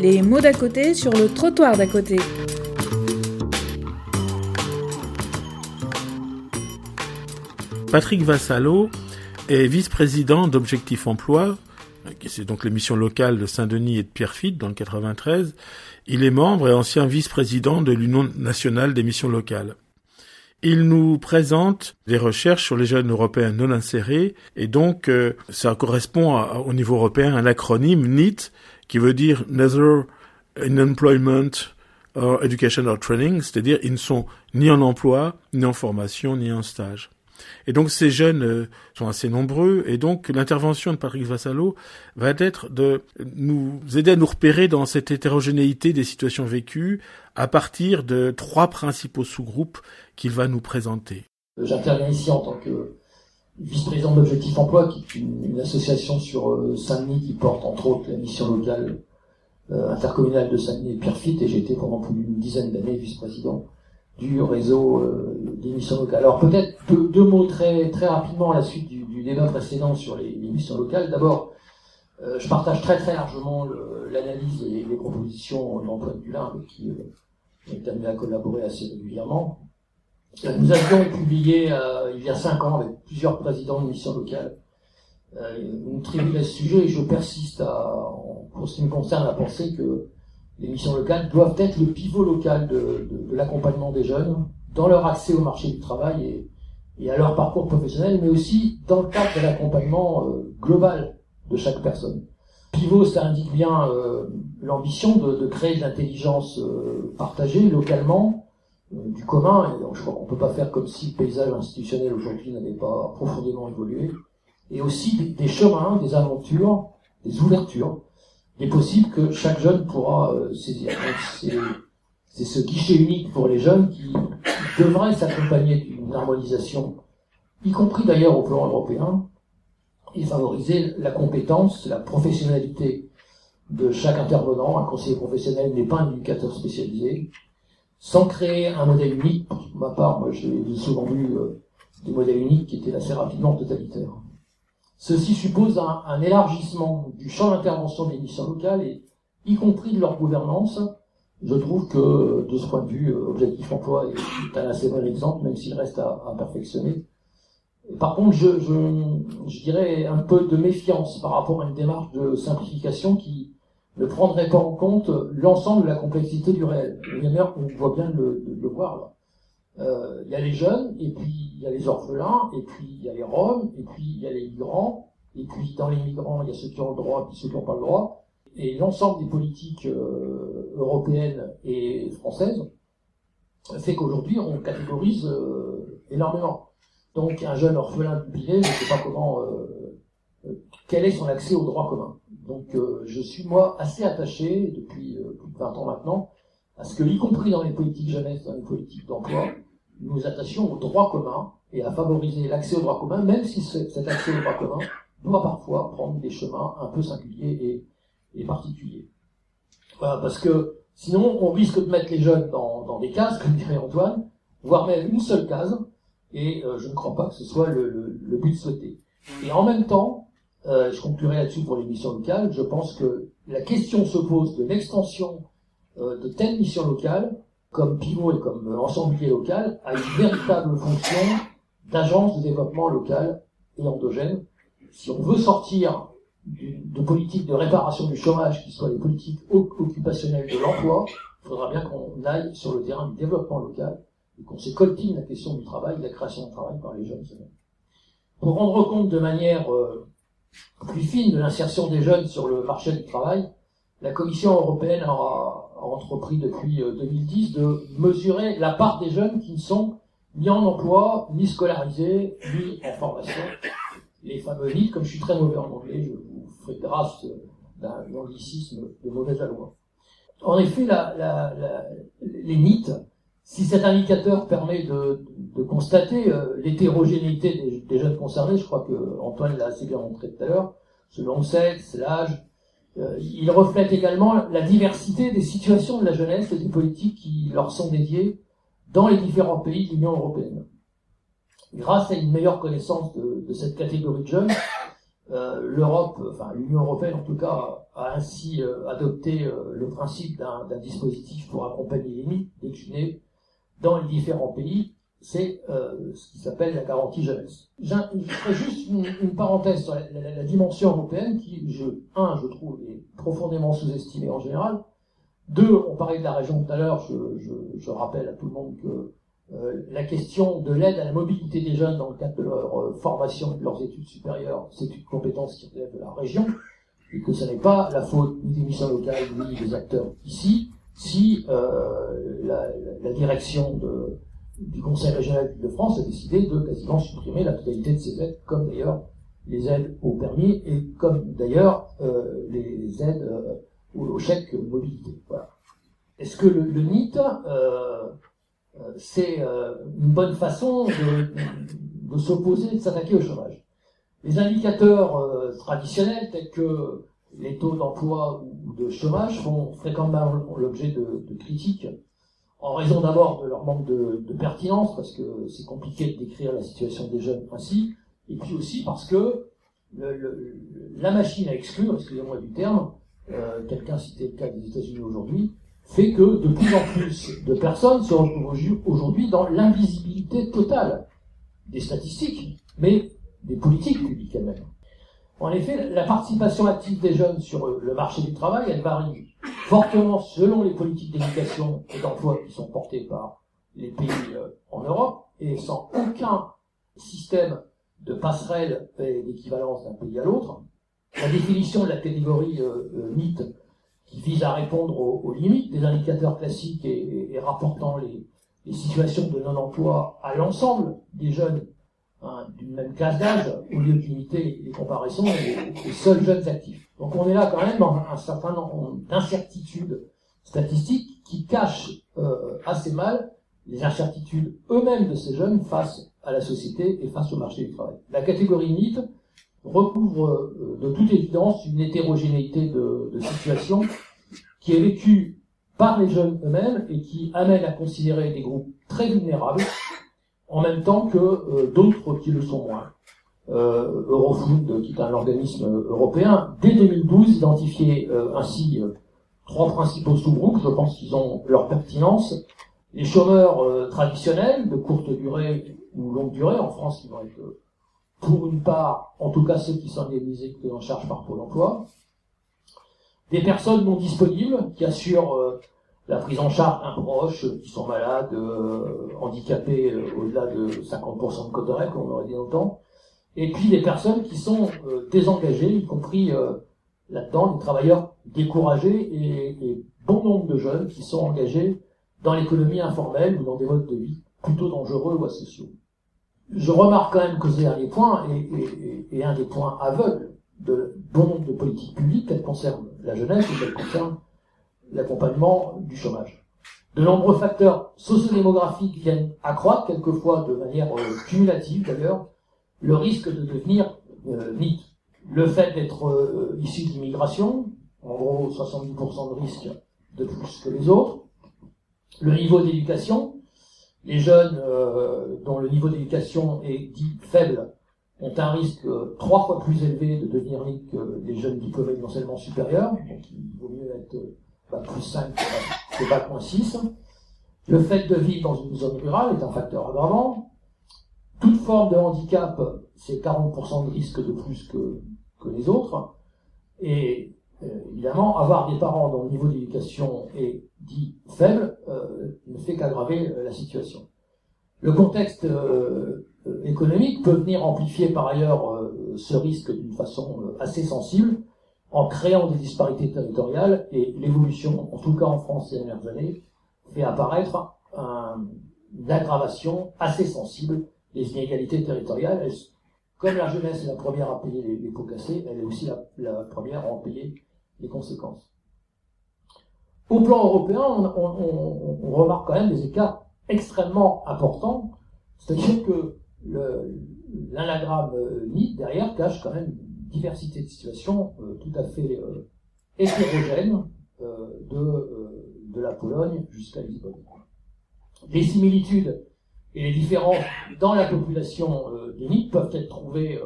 Les mots d'à côté sur le trottoir d'à côté. Patrick Vassalo est vice-président d'Objectif Emploi, c'est donc l'émission locale de Saint-Denis et de Pierrefitte dans le 93. Il est membre et ancien vice-président de l'Union nationale des missions locales. Il nous présente des recherches sur les jeunes européens non insérés et donc euh, ça correspond au niveau européen à un acronyme NEET qui veut dire Neither in Employment or Education or Training, c'est-à-dire ils ne sont ni en emploi, ni en formation, ni en stage. Et donc ces jeunes euh, sont assez nombreux, et donc l'intervention de Patrick Vassalo va être de nous aider à nous repérer dans cette hétérogénéité des situations vécues à partir de trois principaux sous-groupes qu'il va nous présenter. J'interviens ici en tant que vice-président d'Objectif Emploi, qui est une, association sur euh, Saint-Denis qui porte entre autres la mission locale euh, intercommunale de Saint-Denis et Pierrefitte, et j'ai été pendant plus d'une dizaine d'années vice-président du réseau Alors peut-être deux, mots très, très rapidement à la suite du, débat précédent sur les, missions locales. D'abord, euh, je partage très très largement l'analyse et les propositions d'Antoine Dulin, avec qui euh, est amené à collaborer assez régulièrement. Euh, nous avions publié il y a cinq ans avec plusieurs présidents de missions locales une tribune à ce sujet et je persiste à, pour ce qui me concerne à penser que les missions locales doivent être le pivot local de, l'accompagnement des jeunes dans leur accès au marché du travail et, à leur parcours professionnel, mais aussi dans le cadre de l'accompagnement euh, global de chaque personne. Pivot, ça indique bien euh, l'ambition de, créer de l'intelligence euh, partagée localement, du commun. Et je crois qu'on peut pas faire comme si le paysage institutionnel aujourd'hui n'avait pas profondément évolué. Et aussi des chemins, des aventures, des ouvertures il est possible que chaque jeune pourra saisir. C'est ce guichet unique pour les jeunes qui devrait s'accompagner d'une harmonisation, y compris d'ailleurs au plan européen, et favoriser la compétence, la professionnalité de chaque intervenant. Un conseiller professionnel n'est pas un éducateur spécialisé, sans créer un modèle unique. Pour ma part, moi j'ai souvent vu euh, des modèles uniques qui étaient assez rapidement totalitaires. Ceci suppose un, élargissement du champ d'intervention des missions locales, et, y compris de leur gouvernance. Je trouve que, de ce point de vue, euh, Objectif Emploi est un assez bon exemple, même s'il reste à, perfectionner. Par contre, je, je, dirais un peu de méfiance par rapport à une démarche de simplification qui ne prendrait pas en compte l'ensemble de la complexité du réel. D'ailleurs, on voit bien le, le voir là. Euh, il y a les jeunes, et puis il y a les orphelins, et puis il y a les Roms, et puis il y a les migrants, et puis dans les migrants, il y a ceux qui ont le droit, et ceux qui n'ont pas le droit. Et l'ensemble des politiques euh, européennes et françaises fait qu'aujourd'hui, on catégorise euh, énormément. Donc un jeune orphelin du Pinet ne sait pas comment, quel est son accès au droit commun. Donc je suis moi assez attaché depuis plus de 20 ans maintenant à ce que, y compris dans les politiques jeunesse, dans les politiques d'emploi, nous attachions au droit commun et à favoriser l'accès au droit commun, même si cet accès au droit commun doit parfois prendre des chemins un peu singuliers et, particuliers. parce que sinon, on risque de mettre les jeunes dans, des cases, comme dirait Antoine, voire même une seule case, et euh, je ne crois pas que ce soit le, but souhaité. Et en même temps, euh, je conclurai là-dessus pour les missions locales, je pense que la question se pose de l'extension euh, de telles missions locales, comme pivot et comme ensemblier local, a une véritable fonction d'agence de développement local et endogène. Si on veut sortir de politiques de réparation du chômage qui soient les politiques occupationnelles de l'emploi, il faudra bien qu'on aille sur le terrain du développement local et qu'on s'écoltine la question du travail, de la création de travail par les jeunes. Pour rendre compte de manière euh, plus fine de l'insertion des jeunes sur le marché du travail, la Commission européenne a, entrepris depuis 2010 euh, de mesurer la part des jeunes qui ne sont ni en emploi, ni scolarisés, ni en formation. Les fameux NIT, comme je suis très mauvais en anglais, je vous grâce d'un anglicisme de mauvaise alloi. En effet, la, les NIT, si cet indicateur permet de, constater euh, l'hétérogénéité des, des, jeunes concernés, je crois que Antoine l'a assez bien montré tout à l'heure, selon le sexe, l'âge, euh, il reflète également la diversité des situations de la jeunesse et des politiques qui leur sont dédiées dans les différents pays de l'Union européenne. Grâce à une meilleure connaissance de, cette catégorie de jeunes, l'Europe, enfin l'Union européenne en tout cas, a ainsi adopté le principe d'un dispositif pour accompagner les mythes déclinés dans les différents pays c'est euh, ce qui s'appelle la garantie jeunesse. Je ferai juste une, parenthèse sur la, dimension européenne qui, je, un, je trouve, est profondément sous-estimée en général. Deux, on parlait de la région tout à l'heure, je, je, je, rappelle à tout le monde que euh, la question de l'aide à la mobilité des jeunes dans le cadre de leur euh, formation, de leurs études supérieures, c'est une compétence qui relève de la région, et que ce n'est pas la faute ni des missions locales ni des acteurs ici, si euh, la, la, direction de du Conseil régional de France a décidé de quasiment supprimer la totalité de ces aides, comme d'ailleurs les aides au permis et comme d'ailleurs euh, les aides euh, au, chèque mobilité. Voilà. Est-ce que le, le NIT, euh, euh c'est euh, une bonne façon de, s'opposer, de s'attaquer au chômage. Les indicateurs euh, traditionnels tels que les taux d'emploi ou de chômage font fréquemment l'objet de, de critiques en raison d'abord de leur manque de, pertinence, parce que c'est compliqué de décrire la situation des jeunes ainsi, et puis aussi parce que la machine à exclure, excusez-moi du terme, euh, quelqu'un citait le cas des États-Unis aujourd'hui, fait que de plus en plus de personnes se retrouvent aujourd'hui dans l'invisibilité totale des statistiques, mais des politiques publiques elles-mêmes. En effet, la participation active des jeunes sur le marché du travail, elle varie fortement selon les politiques d'éducation et d'emploi qui sont portées par les pays euh, en Europe, et sans aucun système de passerelle et d'équivalence d'un pays à l'autre. La définition de la catégorie euh, euh NIT, qui vise à répondre aux, limites des indicateurs classiques et, rapportant les, situations de non-emploi à l'ensemble des jeunes hein, d'une même classe d'âge, au lieu de limiter les comparaisons aux seuls jeunes actifs. Donc on est là quand même dans un certain nombre d'incertitudes statistiques qui cachent euh, assez mal les incertitudes eux-mêmes de ces jeunes face à la société et face au marché du travail. La catégorie NIT recouvre euh, de toute évidence une hétérogénéité de, de situations qui est vécue par les jeunes eux-mêmes et qui amène à considérer des groupes très vulnérables en même temps que euh, d'autres qui le sont moins. Euh, Eurofood, qui est un organisme européen, dès 2012 identifié euh, ainsi euh, trois principaux sous-groupes, je pense qu'ils ont leur pertinence. Les chômeurs traditionnels, de courte durée ou longue durée, en France, qui vont être pour une part, en tout cas ceux qui sont indemnisés en charge par Pôle emploi. Des personnes non disponibles, qui assurent la prise en charge d'un proche, qui sont malades, handicapés au-delà de 50% de comme on aurait dit longtemps et puis des personnes qui sont euh, désengagées, y compris euh, là-dedans des travailleurs découragés et, et, bon nombre de jeunes qui sont engagés dans l'économie informelle ou dans des modes de vie plutôt dangereux ou asociaux. Je remarque quand même que ce dernier point est, un des points aveugles de bon de politiques publiques qu'elles concernent la jeunesse et qu'elles concernent l'accompagnement du chômage. De nombreux facteurs sociodémographiques viennent accroître, quelquefois de manière euh, cumulative d'ailleurs, le risque de devenir euh. Le fait d'être euh, issu de l'immigration, en gros 70% de risque de plus que les autres. Le niveau d'éducation, les jeunes euh, dont le niveau d'éducation est dit faible ont un risque euh, trois fois plus élevé de devenir mythe que les jeunes diplômés d'enseignement supérieur, donc il vaut mieux être bah, plus 5 que bac moins 6. Le fait de vivre dans une zone rurale est un facteur aggravant toute forme de handicap, c'est 40% de risque de plus que, que les autres. Et euh, évidemment, avoir des parents dont le niveau d'éducation est dit faible euh, ne fait qu'aggraver euh, la situation. Le contexte économique peut venir amplifier par ailleurs ce risque d'une façon assez sensible en créant des disparités territoriales et l'évolution, en tout cas en France ces dernières années, fait apparaître une aggravation assez sensible les inégalités territoriales. comme la jeunesse est la première à payer les, pots cassés, elle est aussi la, première à en payer conséquences. Au plan européen, on, remarque quand même des écarts extrêmement importants, c'est-à-dire que l'anagramme euh, NIT derrière cache quand même une diversité de situations euh, tout à fait euh, hétérogènes de, de la Pologne jusqu'à Lisbonne. Les similitudes et les différences dans la population euh, peuvent être trouvées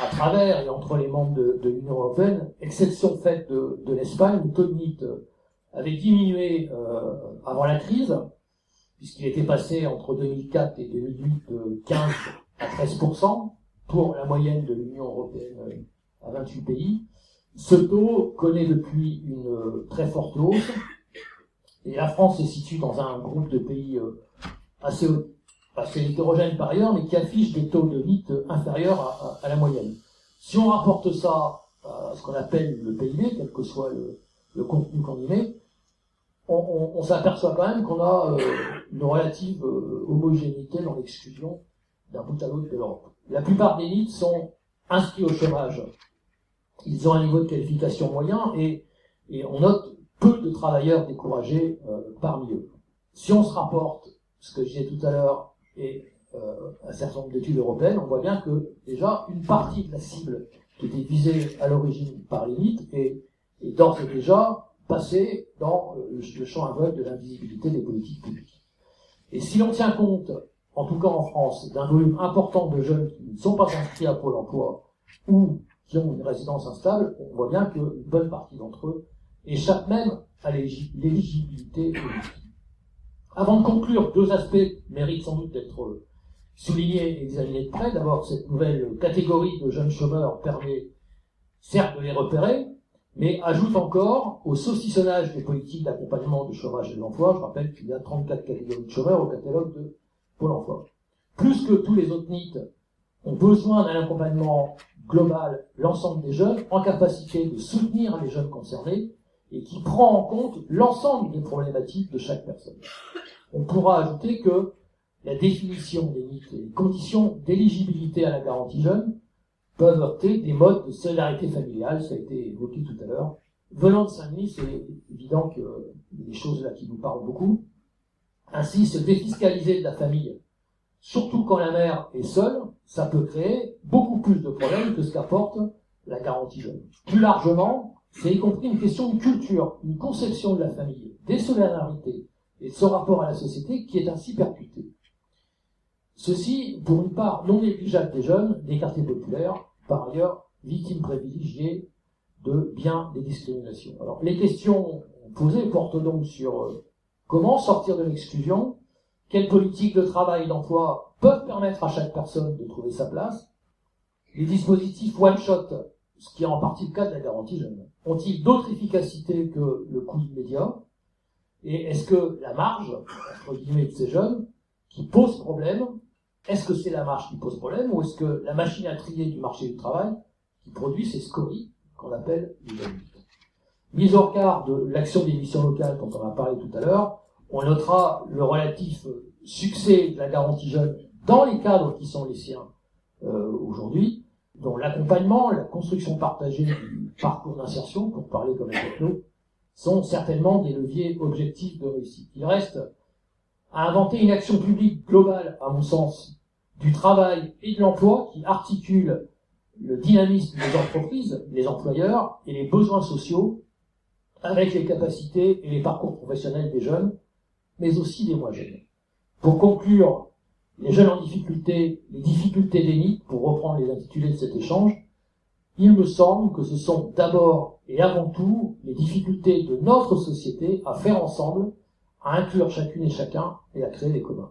à travers et entre les membres de, l'Union européenne, exception faite de, l'Espagne, le taux de NIT avait diminué euh, avant la crise, puisqu'il était passé entre 2004 et 2008 de 15 à 13% pour la moyenne de l'Union européenne euh, à 28 pays. Ce taux connaît depuis une euh, très forte hausse, et la France se situe dans un groupe de pays assez assez hétérogène par ailleurs, mais qui affiche des taux de NIT inférieurs à, la moyenne. Si on rapporte ça à ce qu'on appelle le PIB, quel que soit le, contenu qu'on y met, on, s'aperçoit quand même qu'on a euh, une relative euh, homogénéité dans l'exclusion d'un bout à l'autre de l'Europe. La plupart des NIT sont inscrits au chômage. Ils ont un niveau de qualification moyen et, on note peu de travailleurs découragés euh, parmi eux. Si on se rapporte, ce que je disais tout à l'heure, et euh, un certain nombre d'études européennes, on voit bien que déjà une partie de la cible qui était visée à l'origine par mythes est, est d'ores et déjà passée dans euh, le champ aveugle de l'invisibilité des politiques publiques. Et si l'on tient compte, en tout cas en France, d'un volume important de jeunes qui ne sont pas inscrits à Pôle emploi ou qui ont une résidence instable, on voit bien qu'une bonne partie d'entre eux échappent même à l'éligibilité politique. Avant de conclure, deux aspects méritent sans doute d'être soulignés et examinés de près. D'abord, cette nouvelle catégorie de jeunes chômeurs permet certes de les repérer, mais ajoute encore au saucissonnage des politiques d'accompagnement du chômage et de l'emploi. Je rappelle qu'il y a 34 catégories de chômeurs au catalogue de Pôle emploi. Plus que tous les autres NIT ont besoin d'un accompagnement global, l'ensemble des jeunes, en capacité de soutenir les jeunes concernés, et qui prend en compte l'ensemble des problématiques de chaque personne. On pourra ajouter que la définition des mythes et les conditions d'éligibilité à la garantie jeune peuvent heurter des modes de solidarité familiale, ça a été évoqué tout à l'heure. Venant de Saint-Denis, c'est évident que des choses là qui nous parlent beaucoup. Ainsi, se défiscaliser de la famille, surtout quand la mère est seule, ça peut créer beaucoup plus de problèmes que ce qu'apporte la garantie jeune. Plus largement, c'est y compris une question de culture, une conception de la famille, des solidarités et de son rapport à la société qui est ainsi percuté. Ceci, pour une part non négligeable des jeunes, des quartiers populaires, par ailleurs victimes privilégiées de bien des discriminations. Alors, les questions posées portent donc sur euh, comment sortir de l'exclusion, quelles politiques de travail et d'emploi peuvent permettre à chaque personne de trouver sa place, les dispositifs one-shot ce qui est en partie le cas de la garantie jeune. Ont-ils d'autres efficacités que le coût immédiat? Et est-ce que la marge, entre guillemets, de ces jeunes, qui pose problème, est-ce que c'est la marge qui pose problème ou est-ce que la machine à trier du marché du travail qui produit ces scories qu'on appelle les jeunes Mise au regard de l'action des missions locales dont on a parlé tout à l'heure, on notera le relatif succès de la garantie jeune dans les cadres qui sont les siens euh, aujourd'hui, dont l'accompagnement, la construction partagée du parcours d'insertion, pour parler comme un techno, sont certainement des leviers objectifs de réussite. Il reste à inventer une action publique globale, à mon sens, du travail et de l'emploi qui articule le dynamisme des entreprises, des employeurs et les besoins sociaux avec les capacités et les parcours professionnels des jeunes, mais aussi des moins jeunes. Pour conclure les jeunes en difficulté, les difficultés des pour reprendre les intitulés de cet échange, il me semble que ce sont d'abord et avant tout les difficultés de notre société à faire ensemble, à inclure chacune et chacun et à créer des communs.